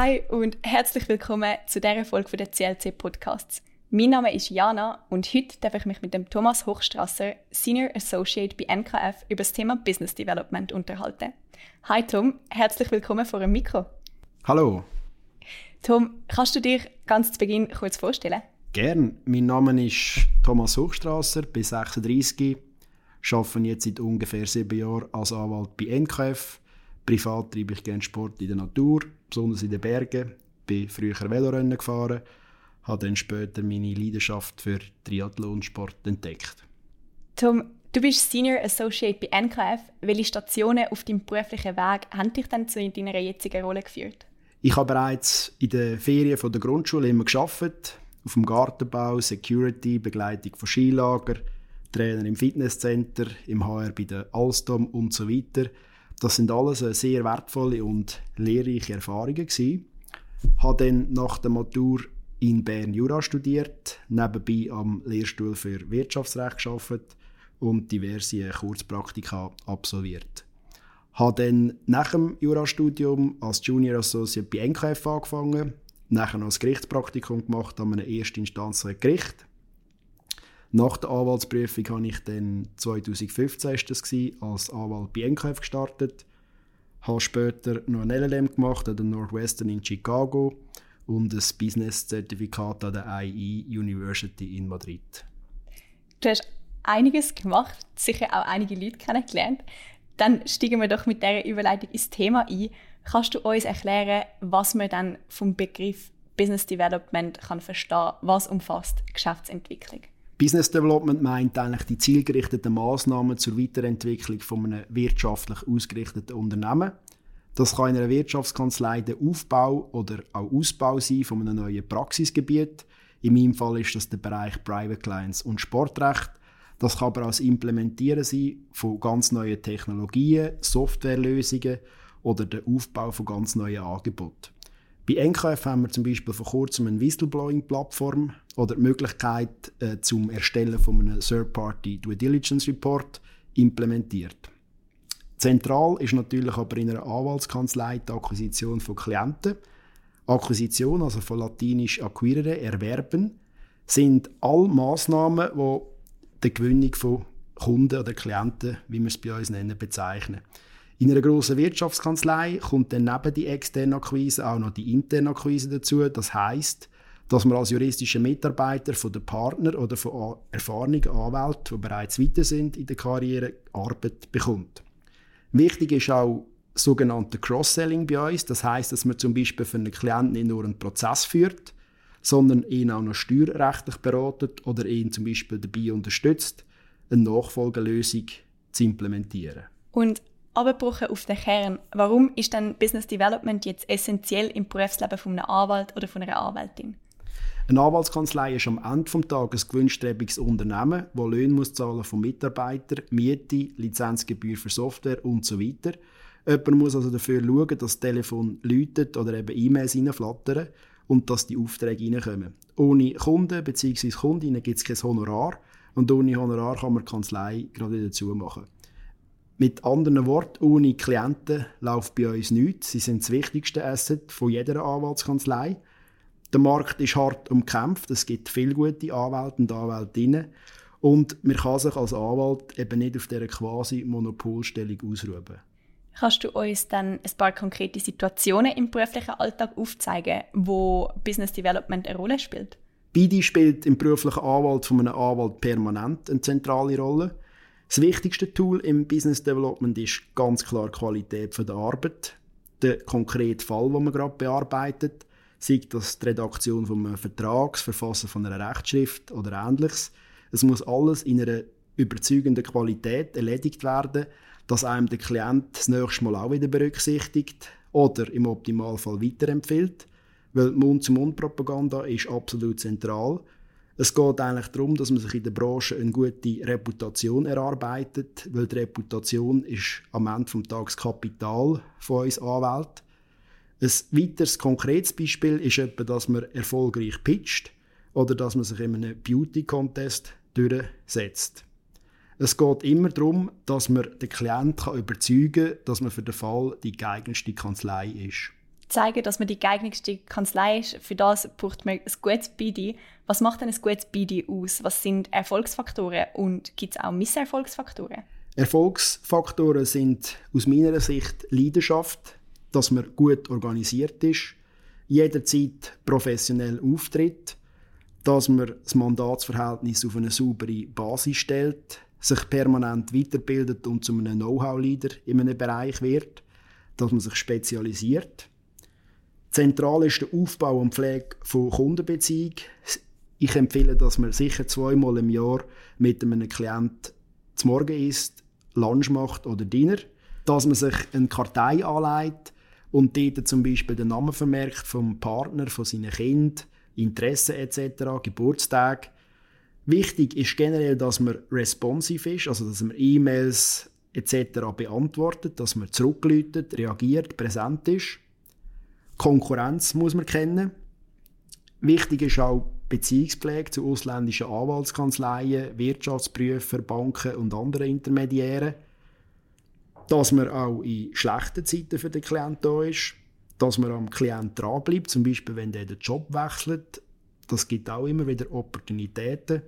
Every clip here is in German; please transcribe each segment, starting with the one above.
Hi und herzlich willkommen zu dieser Folge der CLC Podcasts. Mein Name ist Jana und heute darf ich mich mit dem Thomas Hochstrasser, Senior Associate bei NKF, über das Thema Business Development unterhalten. Hi Tom, herzlich willkommen vor dem Mikro. Hallo. Tom, kannst du dir ganz zu Beginn kurz vorstellen? Gern. Mein Name ist Thomas Hochstrasser, bin 36, arbeite jetzt seit ungefähr sieben Jahren als Anwalt bei NKF. Privat treibe ich gerne Sport in der Natur, besonders in den Bergen. Bin früher Velorennen gefahren, habe dann später meine Leidenschaft für Triathlonsport entdeckt. Tom, du bist Senior Associate bei NKF. Welche Stationen auf deinem beruflichen Weg haben dich dann zu deiner jetzigen Rolle geführt? Ich habe bereits in den Ferien von der Grundschule immer geschafft, auf dem Gartenbau, Security, Begleitung von Skilager, Trainer im Fitnesscenter, im HR bei der Alstom und so weiter. Das sind alles sehr wertvolle und lehrreiche Erfahrungen gewesen. Habe dann nach der Matur in Bern Jura studiert, nebenbei am Lehrstuhl für Wirtschaftsrecht gearbeitet und diverse Kurzpraktika absolviert. Habe dann nach dem Jurastudium als Junior Associate bei NKF angefangen, nachher noch ein Gerichtspraktikum gemacht an einem Erstinstanzgericht. Nach der Anwaltsprüfung habe ich dann 2015 ist das gewesen, als Anwalt bei NKF gestartet, habe später noch ein LLM gemacht an der Northwestern in Chicago und ein Business-Zertifikat an der IE University in Madrid. Du hast einiges gemacht, sicher auch einige Leute kennengelernt. Dann steigen wir doch mit dieser Überleitung ins Thema ein. Kannst du uns erklären, was man dann vom Begriff Business Development kann verstehen? Was umfasst Geschäftsentwicklung? Business Development meint eigentlich die zielgerichteten Maßnahmen zur Weiterentwicklung von einem wirtschaftlich ausgerichteten Unternehmen. Das kann in einer Wirtschaftskanzlei der Aufbau oder auch Ausbau sein von einem neuen Praxisgebiet. In meinem Fall ist das der Bereich Private Clients und Sportrecht. Das kann aber auch das Implementieren sein von ganz neuen Technologien, Softwarelösungen oder der Aufbau von ganz neuen Angeboten. Bei NKF haben wir zum Beispiel vor kurzem eine Whistleblowing-Plattform oder die Möglichkeit äh, zum Erstellen von einem Third-Party Due Diligence Report implementiert. Zentral ist natürlich aber in einer Anwaltskanzlei die Akquisition von Klienten. Akquisition, also von latinisch acquirere, erwerben, sind all Maßnahmen, die die Gewinnung von Kunden oder Klienten, wie wir es bei uns nennen, bezeichnen. In einer grossen Wirtschaftskanzlei kommt dann neben die externe Akquise auch noch die interne Akquise dazu. Das heißt, dass man als juristischer Mitarbeiter von den Partner oder von erfahrenen Anwälten, die bereits weiter sind in der Karriere, Arbeit bekommt. Wichtig ist auch sogenannte Cross-Selling bei uns. Das heißt, dass man zum Beispiel für einen Klienten nicht nur einen Prozess führt, sondern ihn auch noch steuerrechtlich beratet oder ihn zum Beispiel dabei unterstützt, eine Nachfolgelösung zu implementieren. Und abgebrochen auf den Kern, warum ist denn Business Development jetzt essentiell im Berufsleben von einem Anwalt oder von einer Anwältin? Eine Anwaltskanzlei ist am Ende des Tages ein gewinnstrebiges Unternehmen, das Löhne muss zahlen von Mitarbeitern, Miete, Lizenzgebühr für Software und so weiter. Jemand muss also dafür schauen, dass das Telefon läutet oder eben E-Mails reinflattern und dass die Aufträge reinkommen. Ohne Kunden bzw. Kundinnen gibt es kein Honorar und ohne Honorar kann man die Kanzlei gerade dazu machen. Mit anderen Worten, ohne Klienten läuft bei uns nichts. Sie sind das wichtigste Asset von jeder Anwaltskanzlei. Der Markt ist hart umkämpft. Es gibt viele gute Anwälte und Anwältinnen. Und man kann sich als Anwalt eben nicht auf dieser quasi Monopolstellung ausruhen. Kannst du uns dann ein paar konkrete Situationen im beruflichen Alltag aufzeigen, wo Business Development eine Rolle spielt? Beide spielt im beruflichen Anwalt von einem Anwalt permanent eine zentrale Rolle. Das wichtigste Tool im Business Development ist ganz klar die Qualität der Arbeit. Der konkrete Fall, den man gerade bearbeitet, sei das die Redaktion von einem Vertrag, das Verfassen von einer Rechtsschrift oder ähnliches. Es muss alles in einer überzeugenden Qualität erledigt werden, dass einem der Klient das nächste Mal auch wieder berücksichtigt oder im Optimalfall weiterempfiehlt. Weil Mund-zu-Mund-Propaganda ist absolut zentral. Es geht eigentlich darum, dass man sich in der Branche eine gute Reputation erarbeitet, weil die Reputation ist am Ende des Tages Kapital von uns Anwälten. Ein weiteres konkretes Beispiel ist etwa, dass man erfolgreich pitcht oder dass man sich in einem Beauty-Contest durchsetzt. Es geht immer darum, dass man den Klienten überzeugen kann, dass man für den Fall die geeignetste Kanzlei ist. Zeigen, dass man die geeignetste Kanzlei ist, für das braucht man ein gutes BD. Was macht denn ein gutes BD aus? Was sind Erfolgsfaktoren und gibt es auch Misserfolgsfaktoren? Erfolgsfaktoren sind aus meiner Sicht Leidenschaft, dass man gut organisiert ist, jederzeit professionell auftritt, dass man das Mandatsverhältnis auf eine saubere Basis stellt, sich permanent weiterbildet und zu einem Know-how-Leader in einem Bereich wird, dass man sich spezialisiert. Zentral ist der Aufbau und Pflege von Kundenbeziehungen. Ich empfehle, dass man sicher zweimal im Jahr mit einem Klient zum Morgen isst, Lunch macht oder Dinner. Dass man sich eine Kartei anlegt und dort zum Beispiel den Namen vermerkt vom Partner, von seinen Kind, Interessen etc., Geburtstag. Wichtig ist generell, dass man responsive ist, also dass man E-Mails etc. beantwortet, dass man zurückläutet, reagiert, präsent ist. Konkurrenz muss man kennen. Wichtig ist auch Beziehungspflege zu ausländischen Anwaltskanzleien, Wirtschaftsprüfer, Banken und anderen Intermediären. Dass man auch in schlechten Zeiten für den Klienten da ist. Dass man am Klienten dranbleibt, zum Beispiel wenn der den Job wechselt. Das gibt auch immer wieder Opportunitäten.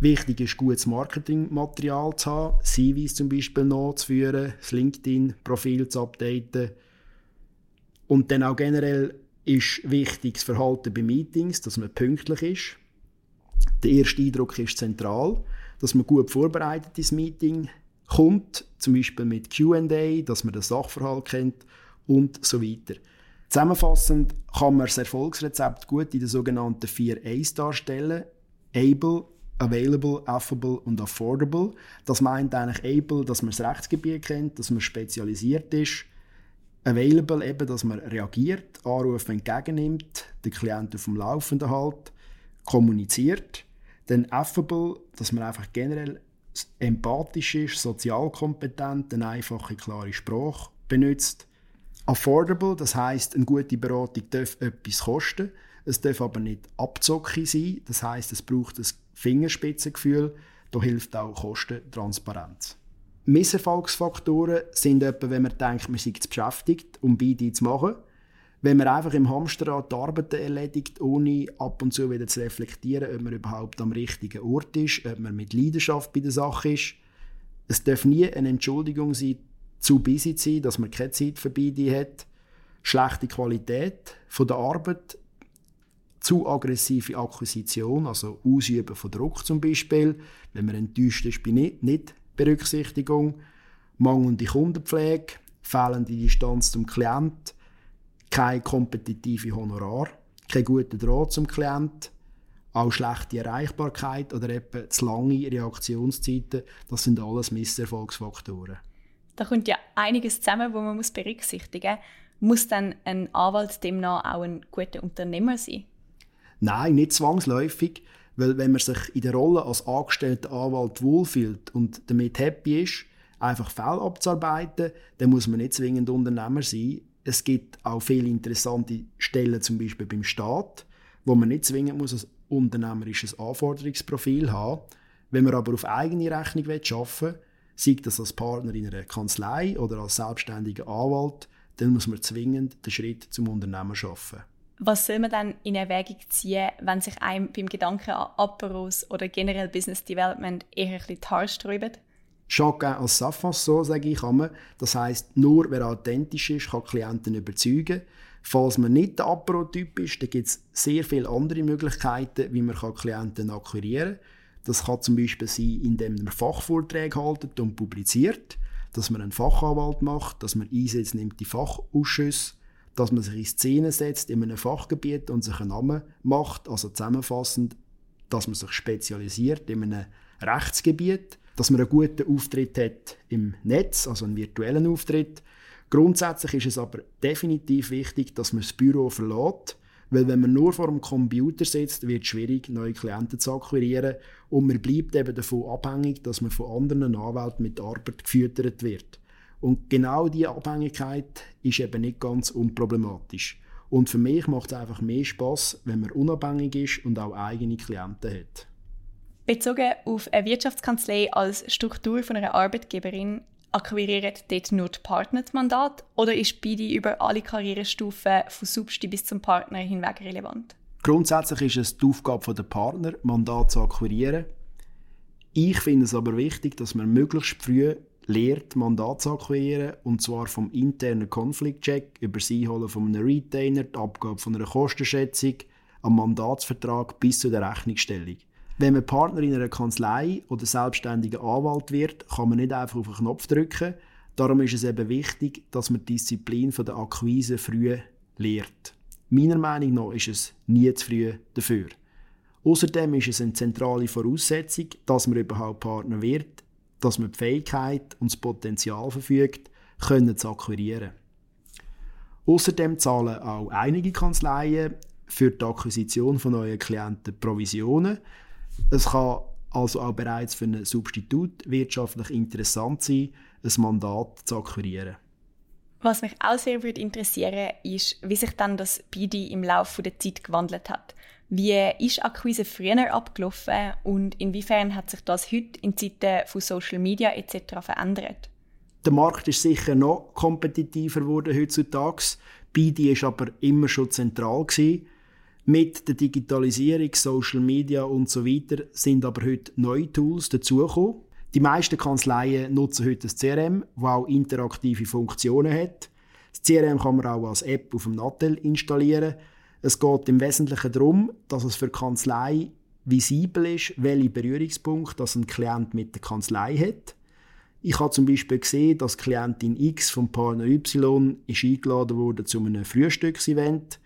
Wichtig ist, gutes Marketingmaterial zu haben, CVs zum Beispiel nachzuführen, das LinkedIn-Profil zu updaten. Und dann auch generell ist wichtig das Verhalten bei Meetings, dass man pünktlich ist. Der erste Eindruck ist zentral, dass man gut vorbereitet ins Meeting kommt, zum Beispiel mit Q&A, dass man den Sachverhalt kennt und so weiter. Zusammenfassend kann man das Erfolgsrezept gut in den sogenannten vier A's darstellen. Able, Available, Affable und Affordable. Das meint eigentlich Able, dass man das Rechtsgebiet kennt, dass man spezialisiert ist. Available eben, dass man reagiert, Anrufe entgegennimmt, den Klienten auf dem Laufenden hält, kommuniziert. Dann Affable, dass man einfach generell empathisch ist, sozial kompetent, eine einfache, klare Sprache benutzt. Affordable, das heißt, eine gute Beratung darf etwas kosten. Es darf aber nicht abzocki sein. Das heißt, es braucht ein Fingerspitzengefühl. Da hilft auch Kostentransparenz. Misserfolgsfaktoren sind etwa, wenn man denkt, man sei zu beschäftigt, um beide zu machen. Wenn man einfach im Hamsterrad die Arbeiten erledigt, ohne ab und zu wieder zu reflektieren, ob man überhaupt am richtigen Ort ist, ob man mit Leidenschaft bei der Sache ist. Es darf nie eine Entschuldigung sein, zu busy zu sein, dass man keine Zeit für beide hat. Schlechte Qualität von der Arbeit, zu aggressive Akquisition, also Ausüben von Druck zum Beispiel, wenn man enttäuscht ist bei nicht Berücksichtigung, mangelnde Kundenpflege, fehlende Distanz zum Klient, keine kompetitive Honorar, kein guter Draht zum Klient, auch schlechte Erreichbarkeit oder eben zu lange Reaktionszeiten, das sind alles Misserfolgsfaktoren. Da kommt ja einiges zusammen, wo man muss berücksichtigen muss. Muss dann ein Anwalt demnach auch ein guter Unternehmer sein? Nein, nicht zwangsläufig. Weil wenn man sich in der Rolle als angestellter Anwalt wohlfühlt und damit happy ist, einfach Fälle abzuarbeiten, dann muss man nicht zwingend Unternehmer sein. Es gibt auch viele interessante Stellen, zum Beispiel beim Staat, wo man nicht zwingend muss ein unternehmerisches Anforderungsprofil haben Wenn man aber auf eigene Rechnung arbeiten will, sei das als Partner in einer Kanzlei oder als selbstständiger Anwalt, dann muss man zwingend den Schritt zum Unternehmer schaffen. Was soll man dann in Erwägung ziehen, wenn sich einem beim Gedanken an Aperos oder generell Business Development eher ein bisschen die Haare sträuben? Chacun als sa so, sage ich immer. Das heisst, nur wer authentisch ist, kann Klienten überzeugen. Falls man nicht der Apero-Typ ist, dann gibt es sehr viele andere Möglichkeiten, wie man Klienten akquirieren kann. Das kann zum Beispiel sein, indem man Fachvorträge haltet und publiziert, dass man einen Fachanwalt macht, dass man Einsätze nimmt die Fachausschüsse, dass man sich in Szene setzt in einem Fachgebiet und sich einen Namen macht, also zusammenfassend, dass man sich spezialisiert in einem Rechtsgebiet, dass man einen guten Auftritt hat im Netz, also einen virtuellen Auftritt. Grundsätzlich ist es aber definitiv wichtig, dass man das Büro verlässt, weil wenn man nur vor dem Computer sitzt, wird es schwierig, neue Klienten zu akquirieren und man bleibt eben davon abhängig, dass man von anderen Anwälten mit Arbeit gefüttert wird. Und genau diese Abhängigkeit ist eben nicht ganz unproblematisch. Und für mich macht es einfach mehr Spaß, wenn man unabhängig ist und auch eigene Klienten hat. Bezogen auf eine Wirtschaftskanzlei als Struktur von einer Arbeitgeberin, akquirieren dort nur die Partner das Mandat oder ist beide über alle Karrierestufen von Substi bis zum Partner hinweg relevant? Grundsätzlich ist es die Aufgabe der Partner, Mandat zu akquirieren. Ich finde es aber wichtig, dass man möglichst früh lehrt, Mandat zu akquirieren, und zwar vom internen Konfliktcheck über das Einholen von einem Retainer, die Abgabe von einer Kostenschätzung, am Mandatsvertrag bis zu der Rechnungsstellung. Wenn man Partner in einer Kanzlei oder selbstständiger Anwalt wird, kann man nicht einfach auf einen Knopf drücken. Darum ist es eben wichtig, dass man die Disziplin der Akquise früh lehrt. Meiner Meinung nach ist es nie zu früh dafür. Außerdem ist es eine zentrale Voraussetzung, dass man überhaupt Partner wird, dass man die Fähigkeit und das Potenzial verfügt, können zu akquirieren. Außerdem zahlen auch einige Kanzleien für die Akquisition von neuen Klienten Provisionen es kann also auch bereits für einen Substitut wirtschaftlich interessant sein, ein Mandat zu akquirieren. Was mich auch sehr würde ist, wie sich dann das BD im Laufe der Zeit gewandelt hat. Wie ist Akquise früher abgelaufen und inwiefern hat sich das heute in Zeiten von Social Media etc. verändert? Der Markt ist sicher noch kompetitiver geworden heutzutage. BD ist aber immer schon zentral gewesen. Mit der Digitalisierung, Social Media und so weiter sind aber heute neue Tools dazugekommen. Die meisten Kanzleien nutzen heute das CRM, das auch interaktive Funktionen hat. Das CRM kann man auch als App auf dem Nattel installieren. Es geht im Wesentlichen darum, dass es für die Kanzlei visibel ist, welche Berührungspunkte das ein Klient mit der Kanzlei hat. Ich habe zum Beispiel gesehen, dass Klientin X vom Partner Y ist eingeladen wurde zu einem Frühstücksevent.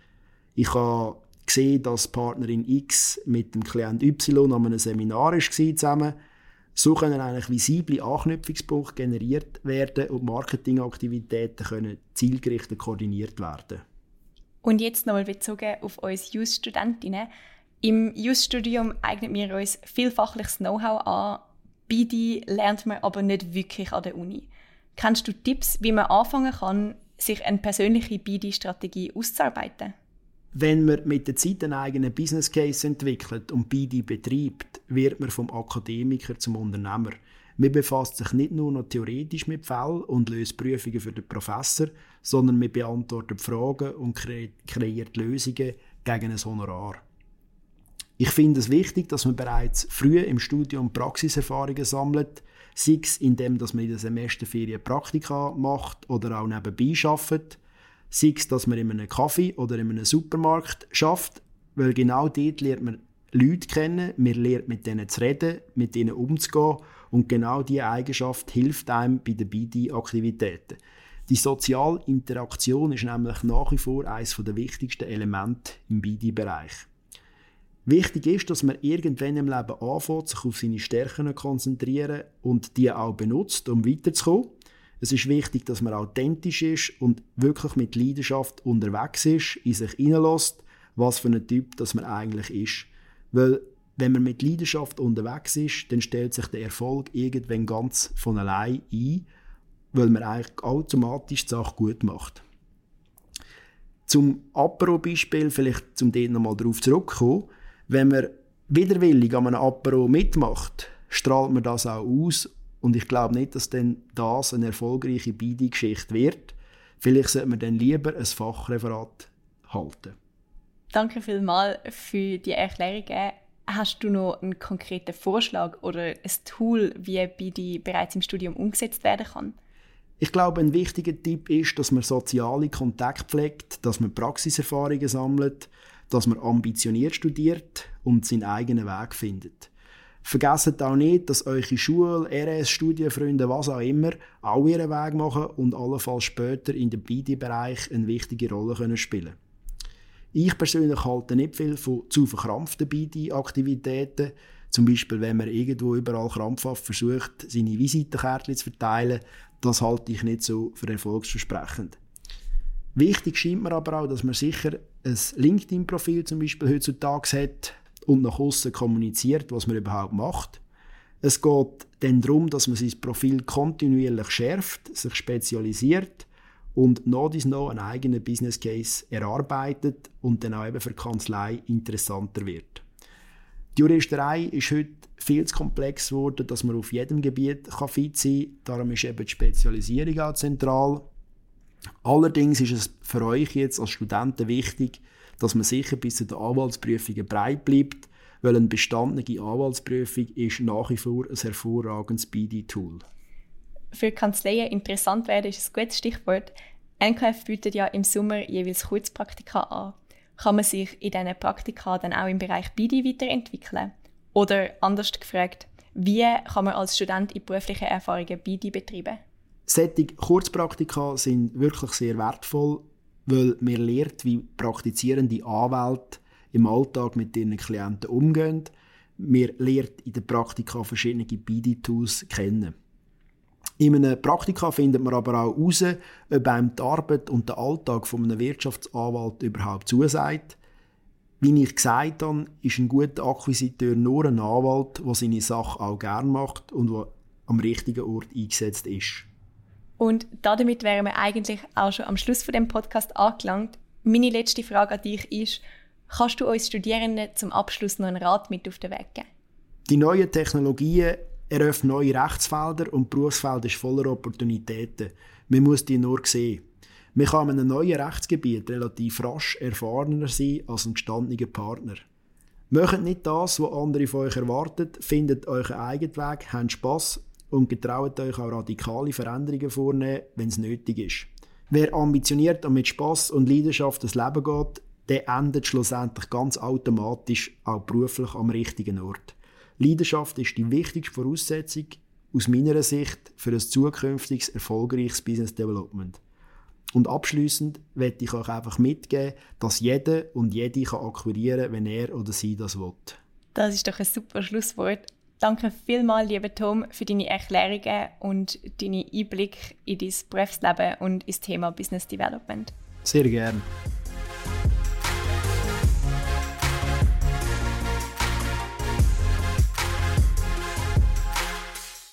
Ich habe gesehen, dass Partnerin X mit dem Klient Y an einem Seminar war zusammen. So können eigentlich visible Anknüpfungspunkte generiert werden und Marketingaktivitäten können zielgerichtet koordiniert werden. Und jetzt nochmal bezogen auf uns Just-Studentinnen. Im Just-Studium eignet wir uns viel fachliches Know-how an. Beide lernt man aber nicht wirklich an der Uni. Kennst du Tipps, wie man anfangen kann, sich eine persönliche BD-Strategie auszuarbeiten? Wenn man mit der Zeit einen eigenen Business Case entwickelt und beide betreibt, wird man vom Akademiker zum Unternehmer. Man befasst sich nicht nur noch theoretisch mit Fällen und löst Prüfungen für den Professor, sondern man beantwortet Fragen und kreiert Lösungen gegen ein Honorar. Ich finde es wichtig, dass man bereits früh im Studium Praxiserfahrungen sammelt, sei es indem man in der Semesterferien Praktika macht oder auch nebenbei arbeitet. Sei es, dass man in einem Kaffee oder in einem Supermarkt schafft, weil genau dort lernt man Leute kennen, man lernt mit denen zu reden, mit ihnen umzugehen und genau diese Eigenschaft hilft einem bei den BD-Aktivitäten. Die soziale Interaktion ist nämlich nach wie vor eines der wichtigsten Elemente im BD-Bereich. Wichtig ist, dass man irgendwann im Leben anfängt, sich auf seine Stärken zu konzentrieren und die auch benutzt, um weiterzukommen. Es ist wichtig, dass man authentisch ist und wirklich mit Leidenschaft unterwegs ist, in sich hineinlässt, was für ein Typ das man eigentlich ist. Weil wenn man mit Leidenschaft unterwegs ist, dann stellt sich der Erfolg irgendwann ganz von allein ein, weil man eigentlich automatisch die Sache gut macht. Zum Apero-Beispiel, vielleicht zum dort nochmal darauf zurückkommen, wenn man widerwillig an einem Apero mitmacht, strahlt man das auch aus und ich glaube nicht, dass denn das eine erfolgreiche BD-Geschichte wird. Vielleicht sollte man dann lieber ein Fachreferat halten. Danke vielmals für die Erklärungen. Hast du noch einen konkreten Vorschlag oder ein Tool, wie BD bereits im Studium umgesetzt werden kann? Ich glaube, ein wichtiger Tipp ist, dass man soziale Kontakte pflegt, dass man Praxiserfahrungen sammelt, dass man ambitioniert studiert und seinen eigenen Weg findet. Vergesst auch nicht, dass eure Schule, RS, Studienfreunde, was auch immer, auch ihren Weg machen und allenfalls später in dem BD-Bereich eine wichtige Rolle können spielen Ich persönlich halte nicht viel von zu verkrampften BD-Aktivitäten. Zum Beispiel, wenn man irgendwo überall krampfhaft versucht, seine Visitenkärtchen zu verteilen, das halte ich nicht so für erfolgsversprechend. Wichtig scheint mir aber auch, dass man sicher ein LinkedIn-Profil zum Beispiel heutzutage hat, und nach außen kommuniziert, was man überhaupt macht. Es geht dann darum, dass man sein Profil kontinuierlich schärft, sich spezialisiert und noch dies noch einen eigenen Business Case erarbeitet und dann auch eben für die Kanzlei interessanter wird. Die Juristerei ist heute viel zu komplex geworden, dass man auf jedem Gebiet kann fit sein kann. Darum ist eben die Spezialisierung auch zentral. Allerdings ist es für euch jetzt als Studenten wichtig, dass man sicher bis zu den Anwaltsprüfungen breit bleibt, weil eine bestandene Anwaltsprüfung ist nach wie vor ein hervorragendes BD-Tool. Für Kanzleien interessant werden ist ein gutes Stichwort. NKF bietet ja im Sommer jeweils Kurzpraktika an. Kann man sich in diesen Praktika dann auch im Bereich BD weiterentwickeln? Oder anders gefragt, wie kann man als Student in beruflichen Erfahrungen BD betreiben? Solche Kurzpraktika sind wirklich sehr wertvoll, weil man lernt, wie praktizierende Anwälte im Alltag mit ihren Klienten umgehen. Wir lernt in den Praktika verschiedene BD-Tools kennen. In einem Praktika findet man aber auch heraus, ob einem die Arbeit und der Alltag von einem Wirtschaftsanwalt überhaupt zusagt. Wie ich gesagt habe, ist ein guter Akquisiteur nur ein Anwalt, der seine Sache auch gerne macht und der am richtigen Ort eingesetzt ist. Und damit wären wir eigentlich auch schon am Schluss von dem Podcast angelangt. Meine letzte Frage an dich ist, kannst du uns Studierenden zum Abschluss noch einen Rat mit auf den Weg geben? Die neuen Technologien eröffnen neue Rechtsfelder und Berufsfeld ist voller Opportunitäten. Man muss die nur sehen. Man kann in einem neuen Rechtsgebiet relativ rasch erfahrener sein als ein gestandener Partner. Macht nicht das, was andere von euch erwarten, findet euren eigenen Weg, habt Spass und getraut euch auch radikale Veränderungen vornehmen, wenn es nötig ist. Wer ambitioniert und mit Spaß und Leidenschaft das Leben geht, der endet schlussendlich ganz automatisch auch beruflich am richtigen Ort. Leidenschaft ist die wichtigste Voraussetzung aus meiner Sicht für ein zukünftiges erfolgreiches Business Development. Und abschließend möchte ich euch einfach mitgeben, dass jeder und jede kann akquirieren, wenn er oder sie das will. Das ist doch ein super Schlusswort. Danke vielmals, lieber Tom, für deine Erklärungen und deine Einblick in dein Berufsleben und ins Thema Business Development. Sehr gerne.